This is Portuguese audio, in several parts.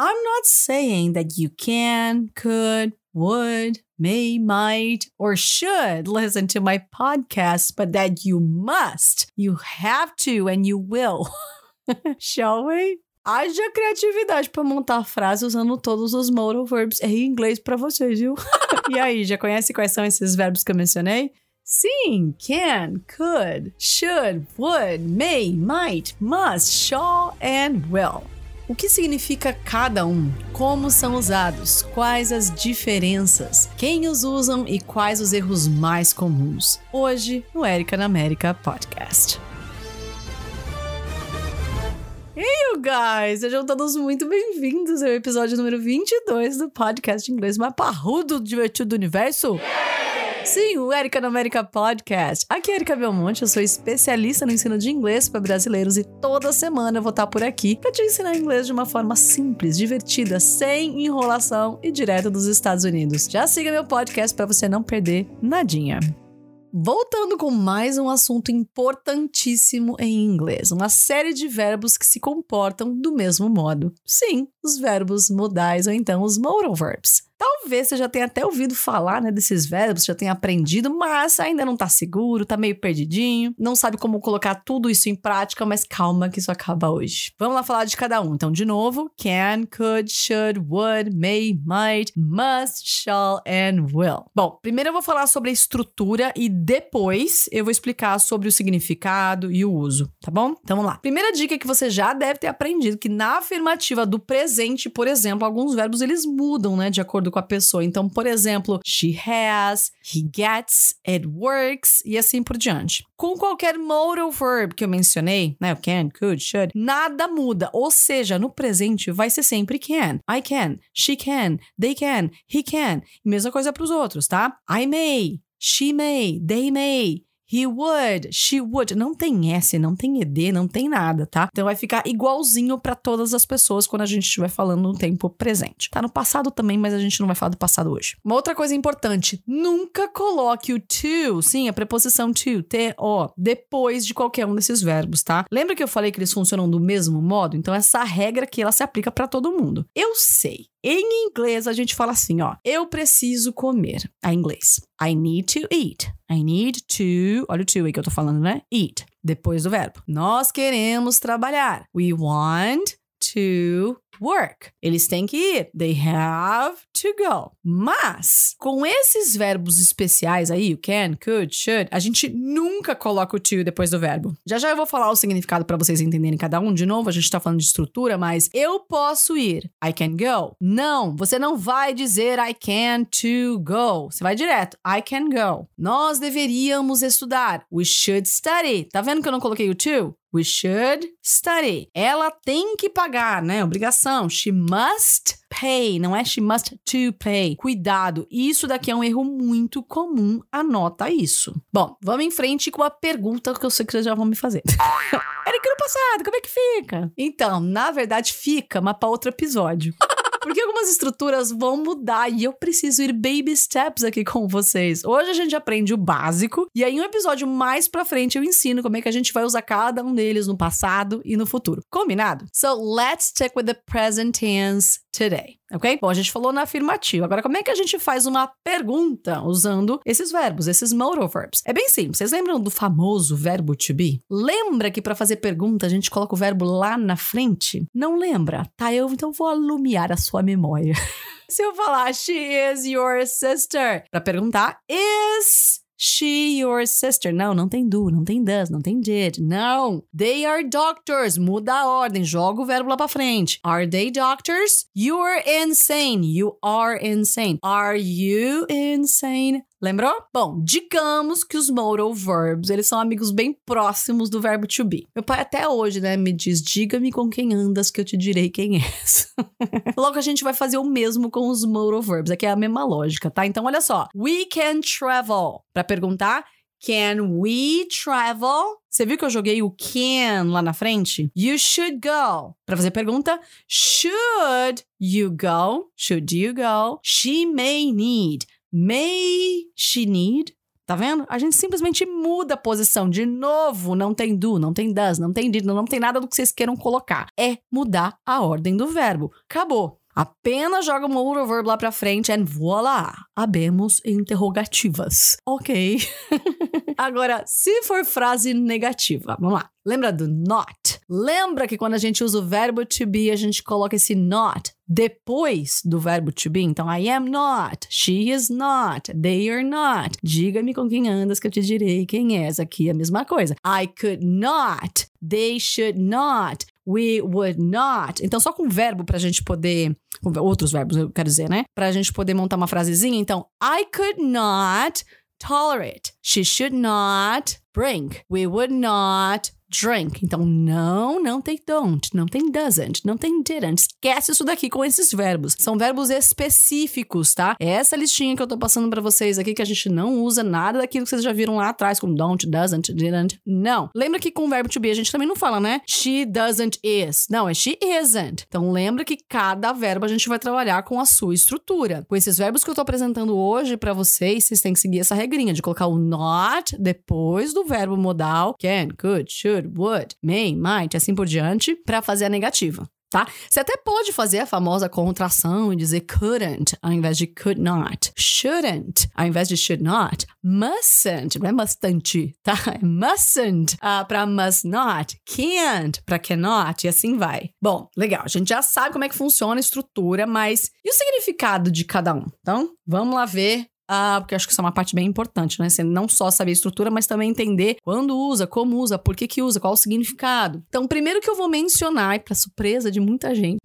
I'm not saying that you can, could, would, may, might, or should listen to my podcast, but that you must, you have to, and you will. Shall we? Haja criatividade para montar frase usando todos os modal verbs em inglês para vocês, viu? e aí, já conhece quais são esses verbos que eu mencionei? Sim, can, could, should, would, may, might, must, shall and will. O que significa cada um? Como são usados? Quais as diferenças? Quem os usam e quais os erros mais comuns? Hoje no Erika na América Podcast. Hey, you guys! Sejam todos muito bem-vindos ao episódio número 22 do podcast inglês mais parrudo, divertido do universo. Sim, o Erika na América Podcast. Aqui é Erika Belmonte, eu sou especialista no ensino de inglês para brasileiros e toda semana eu vou estar por aqui para te ensinar inglês de uma forma simples, divertida, sem enrolação e direto dos Estados Unidos. Já siga meu podcast para você não perder nadinha. Voltando com mais um assunto importantíssimo em inglês, uma série de verbos que se comportam do mesmo modo. Sim, os verbos modais ou então os modal verbs. Talvez você já tenha até ouvido falar né, desses verbos, já tenha aprendido, mas ainda não tá seguro, tá meio perdidinho, não sabe como colocar tudo isso em prática, mas calma que isso acaba hoje. Vamos lá falar de cada um. Então, de novo, can, could, should, would, may, might, must, shall and will. Bom, primeiro eu vou falar sobre a estrutura e depois eu vou explicar sobre o significado e o uso, tá bom? Então vamos lá. Primeira dica que você já deve ter aprendido que na afirmativa do presente, por exemplo, alguns verbos eles mudam, né, de acordo com a pessoa. Então, por exemplo, she has, he gets, it works e assim por diante. Com qualquer modal verb que eu mencionei, né, can, could, should, nada muda. Ou seja, no presente vai ser sempre can. I can, she can, they can, he can. Mesma coisa para os outros, tá? I may, she may, they may, He would, she would. Não tem S, não tem ED, não tem nada, tá? Então vai ficar igualzinho para todas as pessoas quando a gente estiver falando no tempo presente. Tá no passado também, mas a gente não vai falar do passado hoje. Uma outra coisa importante: nunca coloque o to, sim, a preposição to, T-O, depois de qualquer um desses verbos, tá? Lembra que eu falei que eles funcionam do mesmo modo? Então essa regra aqui ela se aplica para todo mundo. Eu sei, em inglês, a gente fala assim, ó. Eu preciso comer. A inglês. I need to eat. I need to. Olha o to aí que eu tô falando, né? Eat. Depois do verbo. Nós queremos trabalhar. We want to work. Eles têm que ir. They have to go. Mas, com esses verbos especiais aí, o can, could, should, a gente nunca coloca o to depois do verbo. Já já eu vou falar o significado para vocês entenderem cada um. De novo, a gente tá falando de estrutura, mas eu posso ir. I can go. Não, você não vai dizer I can to go. Você vai direto. I can go. Nós deveríamos estudar. We should study. Tá vendo que eu não coloquei o to? We should study. Ela tem que pagar, né? Obrigação. She must pay, não é she must to pay. Cuidado, isso daqui é um erro muito comum, anota isso. Bom, vamos em frente com a pergunta que eu sei que vocês já vão me fazer. Era que no passado, como é que fica? Então, na verdade, fica, mas para outro episódio. Porque algumas estruturas vão mudar e eu preciso ir baby steps aqui com vocês. Hoje a gente aprende o básico e aí um episódio mais pra frente eu ensino como é que a gente vai usar cada um deles no passado e no futuro. Combinado? So let's stick with the present tense today. Ok? Bom, a gente falou na afirmativa. Agora, como é que a gente faz uma pergunta usando esses verbos, esses modal verbs? É bem simples. Vocês lembram do famoso verbo to be? Lembra que para fazer pergunta a gente coloca o verbo lá na frente? Não lembra? Tá, eu então vou alumiar a sua memória. Se eu falar she is your sister, para perguntar is She, your sister. Não, não tem do, não tem does, não tem did. Não. They are doctors. Muda a ordem. Joga o verbo lá pra frente. Are they doctors? You're insane. You are insane. Are you insane? Lembrou? Bom, digamos que os modal verbs, eles são amigos bem próximos do verbo to be. Meu pai até hoje, né, me diz, diga-me com quem andas que eu te direi quem és. Logo a gente vai fazer o mesmo com os modal verbs, aqui é a mesma lógica, tá? Então olha só, we can travel. Para perguntar, Can we travel? Você viu que eu joguei o can lá na frente? You should go. Para fazer pergunta, should you go? Should you go? She may need. May she need? Tá vendo? A gente simplesmente muda a posição. De novo, não tem do, não tem does, não tem did, não tem nada do que vocês queiram colocar. É mudar a ordem do verbo. Acabou. Apenas joga o motor verb lá pra frente and voila! Abemos interrogativas. Ok. Agora, se for frase negativa, vamos lá. Lembra do not? Lembra que quando a gente usa o verbo to be, a gente coloca esse not depois do verbo to be? Então, I am not, she is not, they are not. Diga-me com quem andas que eu te direi quem és. Aqui é a mesma coisa. I could not, they should not, we would not. Então, só com verbo pra gente poder. Outros verbos, eu quero dizer, né? Pra gente poder montar uma frasezinha. Então, I could not tolerate. She should not bring. We would not drink. Então, não, não tem don't, não tem doesn't, não tem didn't. Esquece isso daqui com esses verbos. São verbos específicos, tá? É essa listinha que eu tô passando para vocês aqui que a gente não usa nada daquilo que vocês já viram lá atrás, como don't, doesn't, didn't. Não. Lembra que com o verbo to be a gente também não fala, né? She doesn't is. Não, é she isn't. Então, lembra que cada verbo a gente vai trabalhar com a sua estrutura. Com esses verbos que eu tô apresentando hoje para vocês, vocês têm que seguir essa regrinha de colocar o not depois do verbo modal can, could, should, should, would, may, might, assim por diante, para fazer a negativa. Tá? Você até pode fazer a famosa contração e dizer couldn't ao invés de could not, shouldn't ao invés de should not, mustn't, não é mustn't, tá? É mustn't uh, para must not, can't para cannot e assim vai. Bom, legal, a gente já sabe como é que funciona a estrutura, mas e o significado de cada um? Então, vamos lá ver ah, porque eu acho que isso é uma parte bem importante, né? Você não só saber a estrutura, mas também entender quando usa, como usa, por que que usa, qual o significado. Então, primeiro que eu vou mencionar, e para surpresa de muita gente,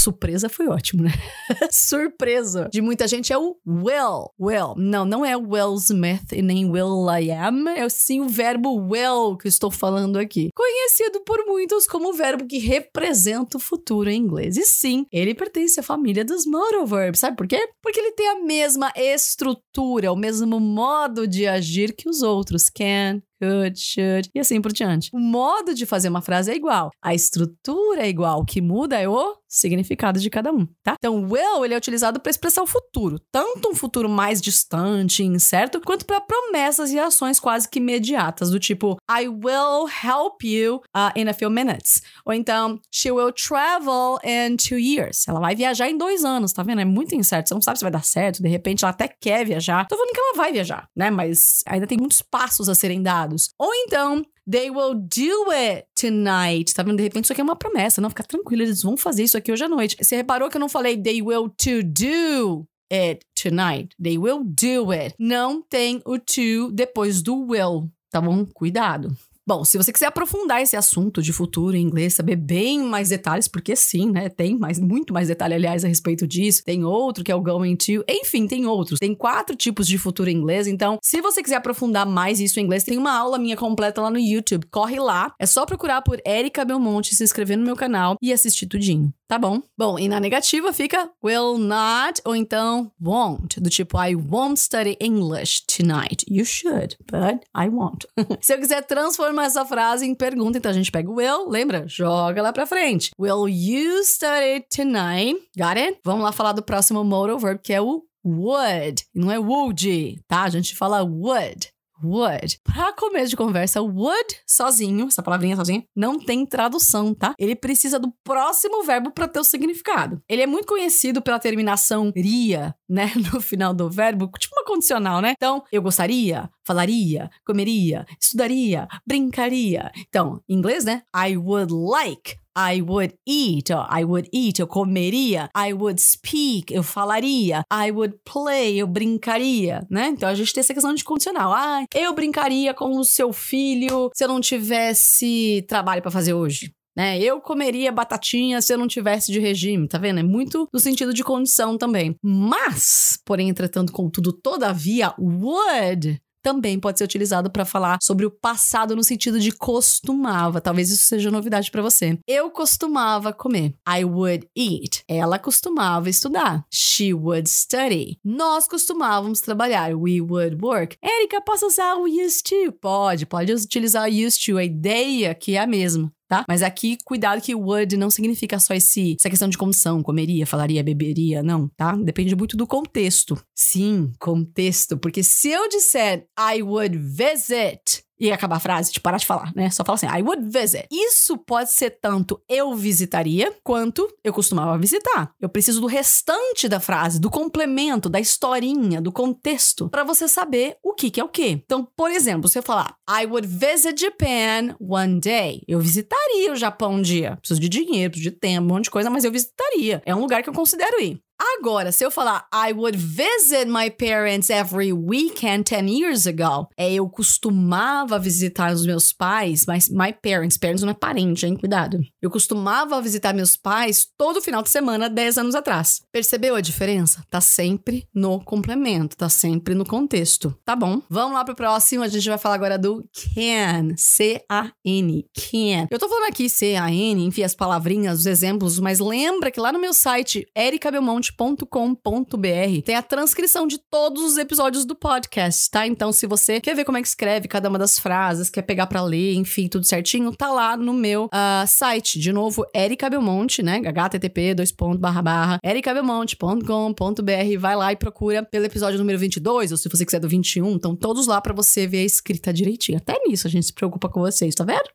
surpresa foi ótimo, né? surpresa de muita gente é o will. Will. Não, não é Will Smith e nem Will I am. É sim o verbo will que estou falando aqui. Conhecido por muitos como o verbo que representa o futuro em inglês. E sim, ele pertence à família dos modal verbs. Sabe por quê? Porque ele tem a mesma estrutura, o mesmo modo de agir que os outros. Can, could, should e assim por diante. O modo de fazer uma frase é igual, a estrutura é igual, o que muda é o significado de cada um, tá? Então, will ele é utilizado para expressar o futuro, tanto um futuro mais distante, incerto, quanto para promessas e ações quase que imediatas, do tipo I will help you uh, in a few minutes, ou então she will travel in two years. Ela vai viajar em dois anos, tá vendo? É muito incerto, você não sabe se vai dar certo, de repente ela até quer viajar. Tô falando que ela vai viajar, né? Mas ainda tem muitos passos a serem dados ou então, they will do it tonight. Tá vendo? De repente, isso aqui é uma promessa. Não, fica tranquilo, eles vão fazer isso aqui hoje à noite. Você reparou que eu não falei they will to do it tonight. They will do it. Não tem o to depois do will. Tá bom? Cuidado. Bom, se você quiser aprofundar esse assunto de futuro em inglês, saber bem mais detalhes, porque sim, né? Tem mais, muito mais detalhe, aliás, a respeito disso. Tem outro que é o going to. Enfim, tem outros. Tem quatro tipos de futuro em inglês. Então, se você quiser aprofundar mais isso em inglês, tem uma aula minha completa lá no YouTube. Corre lá. É só procurar por Erika Belmonte, se inscrever no meu canal e assistir tudinho. Tá bom? Bom, e na negativa fica will not ou então won't, do tipo I won't study English tonight. You should, but I won't. Se eu quiser transformar essa frase em pergunta, então a gente pega will, lembra? Joga lá pra frente. Will you study tonight? Got it? Vamos lá falar do próximo modal verb, que é o would. Não é would, tá? A gente fala would would. Pra começo de conversa, would sozinho, essa palavrinha sozinha, não tem tradução, tá? Ele precisa do próximo verbo para ter o significado. Ele é muito conhecido pela terminação ria, né, no final do verbo, tipo uma condicional, né? Então, eu gostaria, falaria, comeria, estudaria, brincaria. Então, em inglês, né? I would like I would eat, I would eat, eu comeria. I would speak, eu falaria. I would play, eu brincaria, né? Então a gente tem essa questão de condicional. Ah, eu brincaria com o seu filho se eu não tivesse trabalho para fazer hoje. Né? Eu comeria batatinha se eu não tivesse de regime, tá vendo? É muito no sentido de condição também. Mas, porém, entretanto, contudo, todavia, would também pode ser utilizado para falar sobre o passado no sentido de costumava. Talvez isso seja novidade para você. Eu costumava comer. I would eat. Ela costumava estudar. She would study. Nós costumávamos trabalhar. We would work. Erika, posso usar o used to? Pode, pode utilizar o used to. A ideia que é a mesma tá? Mas aqui, cuidado que would não significa só esse, essa questão de condição, comeria, falaria, beberia, não, tá? Depende muito do contexto. Sim, contexto, porque se eu disser I would visit e acabar a frase, tipo, parar de falar, né? Só fala assim, I would visit. Isso pode ser tanto eu visitaria, quanto eu costumava visitar. Eu preciso do restante da frase, do complemento, da historinha, do contexto, para você saber o que, que é o que. Então, por exemplo, eu falar, I would visit Japan one day. Eu visitaria o Japão um dia. Preciso de dinheiro, preciso de tempo, um monte de coisa, mas eu visitaria. É um lugar que eu considero ir. Agora, se eu falar I would visit my parents every weekend 10 years ago, é eu costumava visitar os meus pais, mas my parents, parents não é parente, hein? Cuidado. Eu costumava visitar meus pais todo final de semana 10 anos atrás. Percebeu a diferença? Tá sempre no complemento, tá sempre no contexto. Tá bom? Vamos lá pro próximo, a gente vai falar agora do can, C-A-N, can. Eu tô falando aqui C-A-N, enfim, as palavrinhas, os exemplos, mas lembra que lá no meu site, ericabelmonte podcast.com.br. Tem a transcrição de todos os episódios do podcast, tá? Então, se você quer ver como é que escreve cada uma das frases, quer pegar para ler, enfim, tudo certinho, tá lá no meu uh, site. De novo, Erika Belmonte, né? http dois barra barra ericabelmonte.com.br. Vai lá e procura pelo episódio número 22, ou se você quiser do 21, estão todos lá para você ver a escrita direitinho. Até nisso a gente se preocupa com vocês, tá vendo?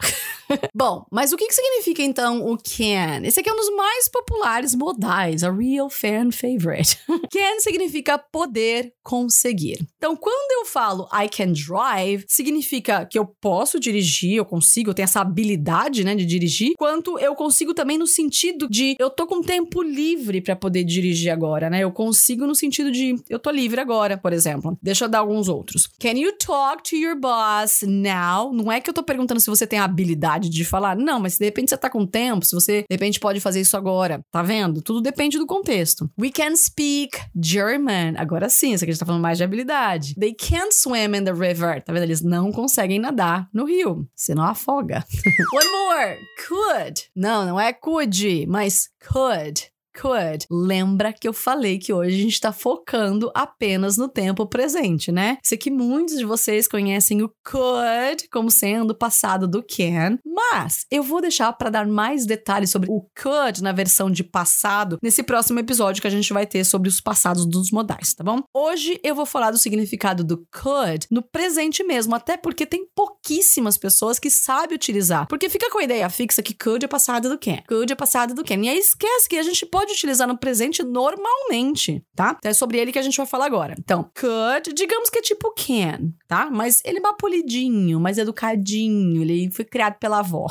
Bom, mas o que, que significa então o can? Esse aqui é um dos mais populares modais, a real fan fan favorite. can significa poder conseguir. Então, quando eu falo I can drive, significa que eu posso dirigir, eu consigo, eu tenho essa habilidade, né, de dirigir, quanto eu consigo também no sentido de eu tô com tempo livre para poder dirigir agora, né? Eu consigo no sentido de eu tô livre agora, por exemplo. Deixa eu dar alguns outros. Can you talk to your boss now? Não é que eu tô perguntando se você tem a habilidade de falar, não, mas se de repente você tá com tempo, se você de repente pode fazer isso agora, tá vendo? Tudo depende do contexto. We can speak German. Agora sim, isso aqui a gente tá falando mais de habilidade. They can't swim in the river. Tá vendo? Eles não conseguem nadar no rio. Você não afoga. One more. Could. Não, não é could, mas could could. Lembra que eu falei que hoje a gente tá focando apenas no tempo presente, né? Sei que muitos de vocês conhecem o could como sendo passado do can, mas eu vou deixar para dar mais detalhes sobre o could na versão de passado nesse próximo episódio que a gente vai ter sobre os passados dos modais, tá bom? Hoje eu vou falar do significado do could no presente mesmo, até porque tem pouquíssimas pessoas que sabem utilizar. Porque fica com a ideia fixa que could é passado do can, could é passado do can. E aí esquece que a gente pode utilizar no presente normalmente, tá? Então é sobre ele que a gente vai falar agora. Então, could, digamos que é tipo can, tá? Mas ele é mais polidinho, mais educadinho, ele foi criado pela avó.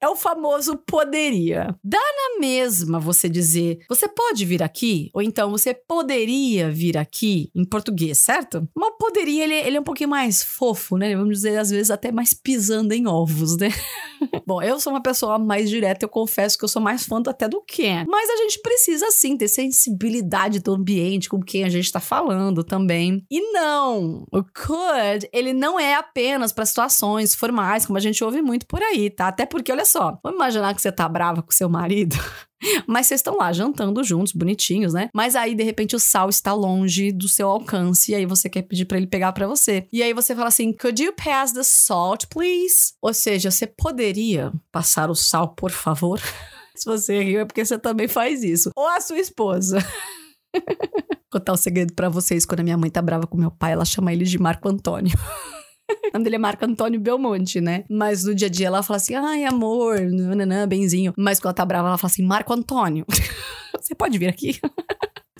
É o famoso poderia. Dá na mesma você dizer, você pode vir aqui? Ou então, você poderia vir aqui em português, certo? Mas poderia, ele, ele é um pouquinho mais fofo, né? Vamos dizer, às vezes, até mais pisando em ovos, né? Bom, eu sou uma pessoa mais direta, eu confesso que eu sou mais fã até do can. Mas a gente precisa, sim, ter sensibilidade do ambiente com quem a gente tá falando também. E não, o could, ele não é apenas para situações formais, como a gente ouve muito por aí, tá? Até por porque olha só, vamos imaginar que você tá brava com seu marido. Mas vocês estão lá jantando juntos, bonitinhos, né? Mas aí, de repente, o sal está longe do seu alcance. E aí você quer pedir para ele pegar para você. E aí você fala assim: Could you pass the salt, please? Ou seja, você poderia passar o sal, por favor? Se você riu, é porque você também faz isso. Ou a sua esposa. Contar um segredo para vocês: quando a minha mãe tá brava com meu pai, ela chama ele de Marco Antônio. O nome dele é Marco Antônio Belmonte, né? Mas no dia a dia ela fala assim, ai, amor, nananã, benzinho. Mas quando ela tá brava, ela fala assim, Marco Antônio, você pode vir aqui?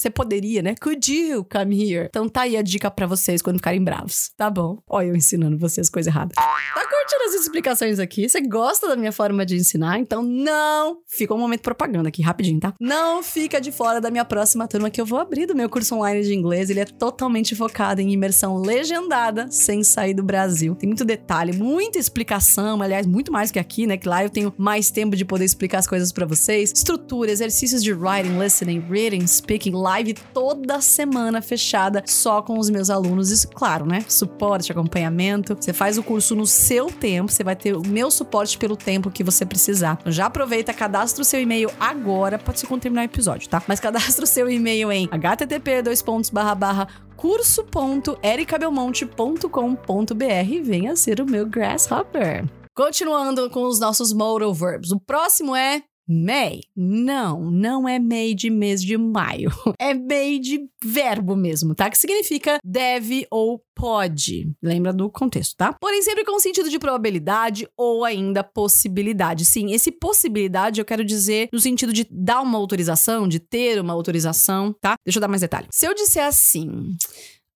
Você poderia, né? Could you come here? Então tá aí a dica para vocês quando ficarem bravos. Tá bom? Olha eu ensinando vocês coisa errada. Tá curtindo as explicações aqui? Você gosta da minha forma de ensinar? Então não fica um momento propaganda aqui, rapidinho, tá? Não fica de fora da minha próxima turma que eu vou abrir do meu curso online de inglês. Ele é totalmente focado em imersão legendada, sem sair do Brasil. Tem muito detalhe, muita explicação, aliás, muito mais que aqui, né? Que lá eu tenho mais tempo de poder explicar as coisas para vocês. Estrutura, exercícios de writing, listening, reading, speaking, live toda semana fechada só com os meus alunos. Isso, claro, né? Suporte, acompanhamento. Você faz o curso no seu tempo, você vai ter o meu suporte pelo tempo que você precisar. Então já aproveita, cadastra o seu e-mail agora, pode ser quando terminar o episódio, tá? Mas cadastra o seu e-mail em http curso.ericabelmonte.com.br e venha ser o meu Grasshopper. Continuando com os nossos modal verbs. O próximo é May. Não, não é May de mês de maio. É May de verbo mesmo, tá? Que significa deve ou pode. Lembra do contexto, tá? Porém, sempre com sentido de probabilidade ou ainda possibilidade. Sim, esse possibilidade eu quero dizer no sentido de dar uma autorização, de ter uma autorização, tá? Deixa eu dar mais detalhe. Se eu disser assim.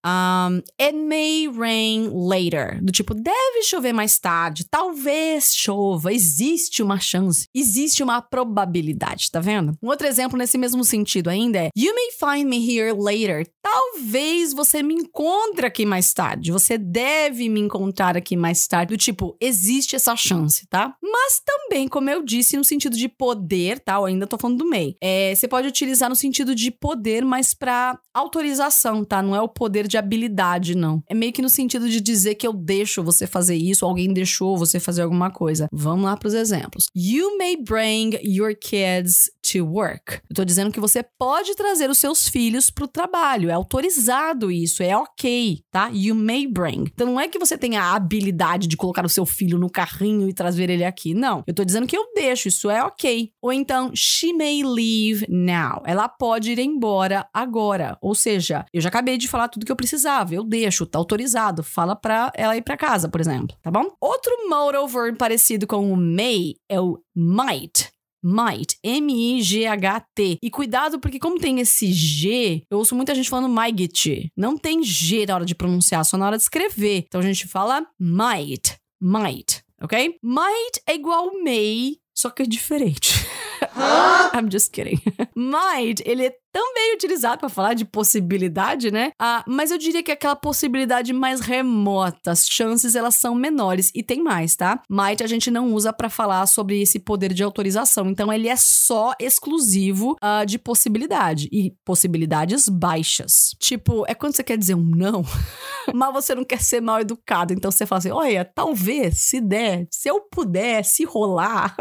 Um, it may rain later. Do tipo, deve chover mais tarde, talvez chova, existe uma chance, existe uma probabilidade, tá vendo? Um outro exemplo nesse mesmo sentido ainda é: You may find me here later. Talvez você me encontre aqui mais tarde. Você deve me encontrar aqui mais tarde. Do tipo, existe essa chance, tá? Mas também, como eu disse, no sentido de poder, tá? Eu ainda tô falando do may. É, você pode utilizar no sentido de poder, mas para autorização, tá? Não é o poder de de habilidade, não. É meio que no sentido de dizer que eu deixo você fazer isso, alguém deixou você fazer alguma coisa. Vamos lá para os exemplos. You may bring your kids to work. Eu tô dizendo que você pode trazer os seus filhos pro trabalho. É autorizado isso, é ok, tá? You may bring. Então não é que você tenha a habilidade de colocar o seu filho no carrinho e trazer ele aqui. Não. Eu tô dizendo que eu deixo, isso é ok. Ou então, she may leave now. Ela pode ir embora agora. Ou seja, eu já acabei de falar tudo que eu precisava, eu deixo, tá autorizado. Fala pra ela ir pra casa, por exemplo, tá bom? Outro modal verb parecido com o may é o might. Might, M-I-G-H-T. E cuidado, porque como tem esse G, eu ouço muita gente falando might. Não tem G na hora de pronunciar, só na hora de escrever. Então a gente fala might, might, ok? Might é igual may, só que é diferente. I'm just kidding. Might, ele é também utilizado para falar de possibilidade, né? Ah, mas eu diria que é aquela possibilidade mais remota, as chances elas são menores e tem mais, tá? Might a gente não usa para falar sobre esse poder de autorização, então ele é só exclusivo uh, de possibilidade e possibilidades baixas. Tipo, é quando você quer dizer um não, mas você não quer ser mal educado, então você fala assim: olha, talvez, se der, se eu puder, se rolar.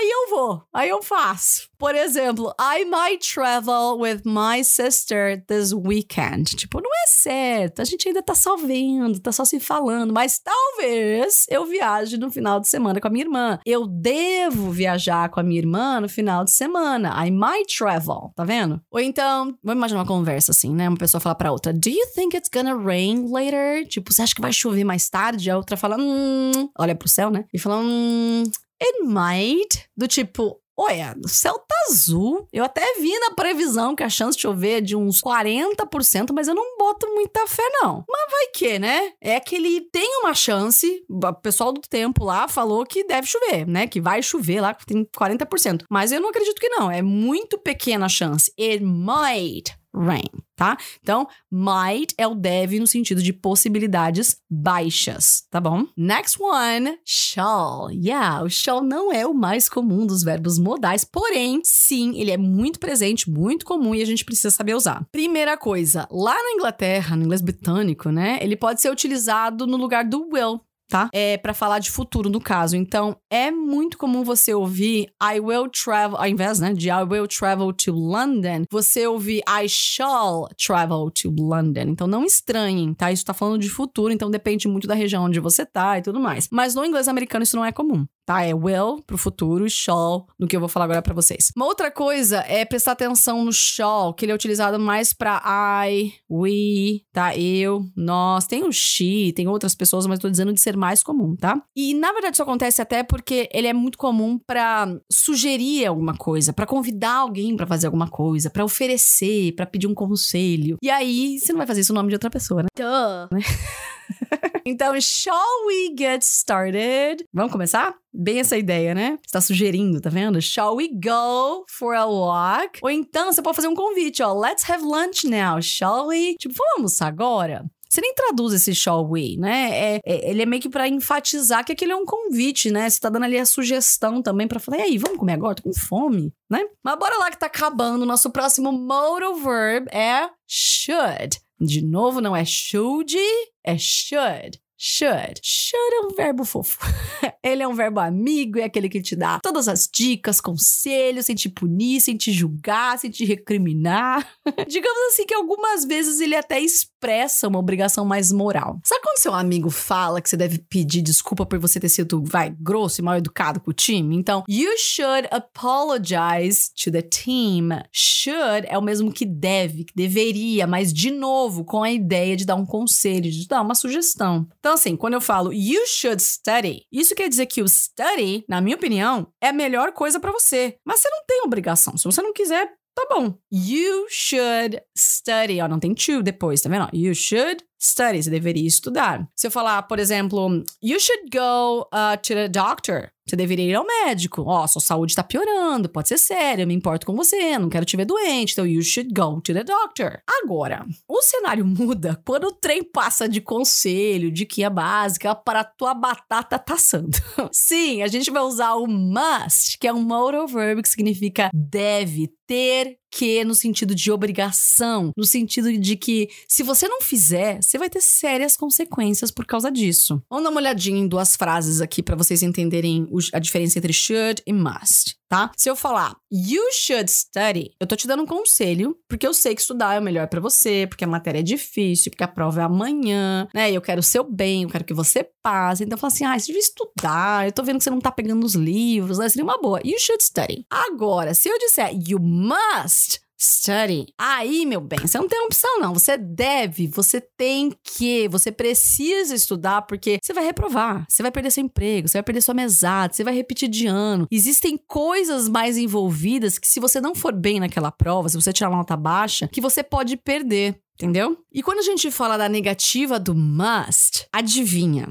Aí eu vou, aí eu faço. Por exemplo, I might travel with my sister this weekend. Tipo, não é certo, a gente ainda tá só vendo, tá só se falando, mas talvez eu viaje no final de semana com a minha irmã. Eu devo viajar com a minha irmã no final de semana. I might travel, tá vendo? Ou então, vamos imaginar uma conversa assim, né? Uma pessoa fala pra outra: Do you think it's gonna rain later? Tipo, você acha que vai chover mais tarde? A outra fala: Hum. Olha pro céu, né? E fala: Hum. It might. Do tipo, Olha, o céu tá azul. Eu até vi na previsão que a chance de chover é de uns 40%, mas eu não boto muita fé, não. Mas vai que, né? É que ele tem uma chance. O pessoal do tempo lá falou que deve chover, né? Que vai chover lá, tem 40%. Mas eu não acredito que não. É muito pequena a chance. It might rain, tá? Então, might é o deve no sentido de possibilidades baixas, tá bom? Next one, shall. Yeah, o shall não é o mais comum dos verbos modais, porém, sim, ele é muito presente, muito comum e a gente precisa saber usar. Primeira coisa, lá na Inglaterra, no inglês britânico, né, ele pode ser utilizado no lugar do will, tá? É para falar de futuro no caso. Então, é muito comum você ouvir I will travel, ao invés, né, de I will travel to London, você ouvir I shall travel to London. Então, não estranhem, tá? Isso tá falando de futuro, então depende muito da região onde você tá e tudo mais. Mas no inglês americano isso não é comum tá? É will pro futuro, shall no que eu vou falar agora para vocês. Uma outra coisa é prestar atenção no shall, que ele é utilizado mais para I, we, tá? Eu, nós. Tem o she, tem outras pessoas, mas tô dizendo de ser mais comum, tá? E na verdade isso acontece até porque ele é muito comum para sugerir alguma coisa, para convidar alguém para fazer alguma coisa, para oferecer, para pedir um conselho. E aí você não vai fazer isso no nome de outra pessoa, né? Duh. então, shall we get started? Vamos começar? Bem essa ideia, né? Você tá sugerindo, tá vendo? Shall we go for a walk? Ou então você pode fazer um convite, ó. Let's have lunch now, shall we? Tipo, vamos agora? Você nem traduz esse shall we, né? É, é, ele é meio que pra enfatizar que aquele é um convite, né? Você tá dando ali a sugestão também pra falar, e aí, vamos comer agora? Tô com fome, né? Mas bora lá que tá acabando. Nosso próximo modal verb é should. De novo, não é should, é should. Should. Should é um verbo fofo. Ele é um verbo amigo, é aquele que te dá todas as dicas, conselhos, sem te punir, sem te julgar, sem te recriminar. Digamos assim que algumas vezes ele até expressa uma obrigação mais moral. Sabe quando seu amigo fala que você deve pedir desculpa por você ter sido, vai, grosso e mal educado com o time? Então, you should apologize to the team. Should é o mesmo que deve, que deveria, mas de novo, com a ideia de dar um conselho, de dar uma sugestão. Então, assim, quando eu falo you should study, isso quer dizer que o study, na minha opinião, é a melhor coisa para você. Mas você não tem obrigação. Se você não quiser, tá bom. You should study. Ó, não tem to depois, tá vendo? You should study. Você deveria estudar. Se eu falar, por exemplo, you should go uh, to the doctor. Você deveria ir ao médico. Ó, oh, sua saúde tá piorando, pode ser sério, eu me importo com você, não quero te ver doente, então you should go to the doctor. Agora, o cenário muda quando o trem passa de conselho, de é básica, para tua batata assando. Sim, a gente vai usar o must, que é um modal verb que significa deve, ter que no sentido de obrigação, no sentido de que se você não fizer, você vai ter sérias consequências por causa disso. Vamos dar uma olhadinha em duas frases aqui para vocês entenderem a diferença entre should e must tá? Se eu falar you should study, eu tô te dando um conselho, porque eu sei que estudar é o melhor para você, porque a matéria é difícil, porque a prova é amanhã, né? Eu quero o seu bem, eu quero que você passe. Então eu falo assim: "Ah, você devia estudar. Eu tô vendo que você não tá pegando os livros, né? Seria uma boa. You should study". Agora, se eu disser you must Study. Aí, meu bem, você não tem opção, não. Você deve, você tem que, você precisa estudar, porque você vai reprovar, você vai perder seu emprego, você vai perder sua mesada, você vai repetir de ano. Existem coisas mais envolvidas que, se você não for bem naquela prova, se você tirar uma nota baixa, que você pode perder. Entendeu? E quando a gente fala da negativa do must, adivinha?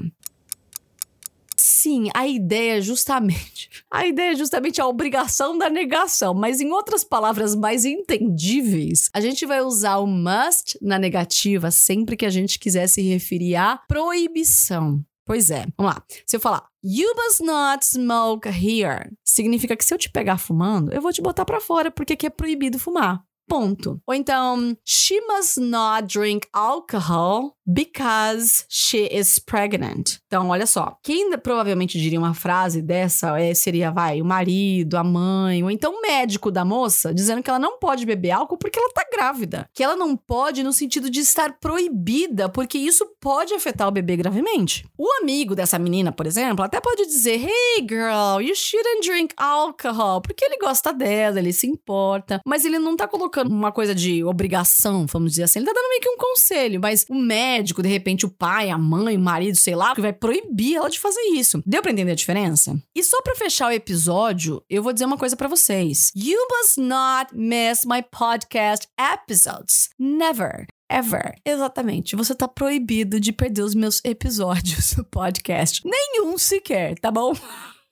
Sim, a ideia é justamente. A ideia é a obrigação da negação, mas em outras palavras mais entendíveis, a gente vai usar o must na negativa sempre que a gente quiser se referir à proibição. Pois é, vamos lá. Se eu falar You must not smoke here, significa que se eu te pegar fumando, eu vou te botar para fora porque aqui é proibido fumar. Ponto. Ou então, she must not drink alcohol because she is pregnant. Então, olha só. Quem provavelmente diria uma frase dessa é, seria, vai, o marido, a mãe, ou então o médico da moça, dizendo que ela não pode beber álcool porque ela tá grávida. Que ela não pode no sentido de estar proibida, porque isso pode afetar o bebê gravemente. O amigo dessa menina, por exemplo, até pode dizer, hey girl, you shouldn't drink alcohol, porque ele gosta dela, ele se importa, mas ele não tá colocando uma coisa de obrigação, vamos dizer assim. Ele tá dando meio que um conselho, mas o médico, de repente, o pai, a mãe, o marido, sei lá, que vai proibir ela de fazer isso. Deu pra entender a diferença? E só pra fechar o episódio, eu vou dizer uma coisa para vocês. You must not miss my podcast episodes. Never ever. Exatamente. Você tá proibido de perder os meus episódios do podcast. Nenhum sequer, tá bom?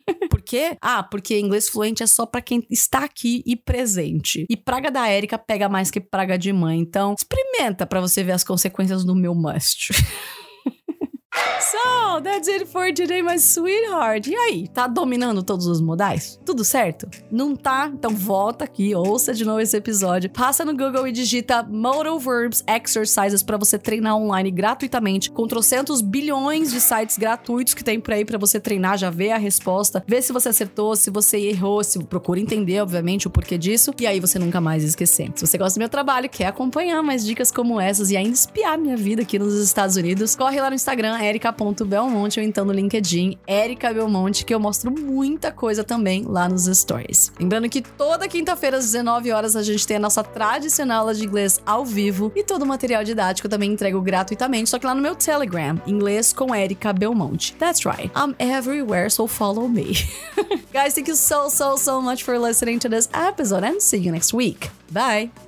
Por quê? Ah, porque inglês fluente é só para quem está aqui e presente. E praga da Érica pega mais que praga de mãe. Então, experimenta para você ver as consequências do meu must. So, that's it for today, my sweetheart. E aí, tá dominando todos os modais? Tudo certo? Não tá? Então volta aqui, ouça de novo esse episódio. Passa no Google e digita Modal Verbs Exercises para você treinar online gratuitamente com trocentos bilhões de sites gratuitos que tem por aí para você treinar, já ver a resposta, ver se você acertou, se você errou, se procura entender, obviamente, o porquê disso, e aí você nunca mais esquecer. Se você gosta do meu trabalho, quer acompanhar mais dicas como essas e ainda espiar minha vida aqui nos Estados Unidos, corre lá no Instagram, erica.belmonte ou então no LinkedIn, Erika Belmonte, que eu mostro muita coisa também lá nos stories. Lembrando que toda quinta-feira às 19 horas a gente tem a nossa tradicional aula de inglês ao vivo e todo o material didático eu também entrego gratuitamente, só que lá no meu Telegram, inglês com Erika Belmonte. That's right. I'm everywhere, so follow me. Guys, thank you so, so, so much for listening to this episode and see you next week. Bye!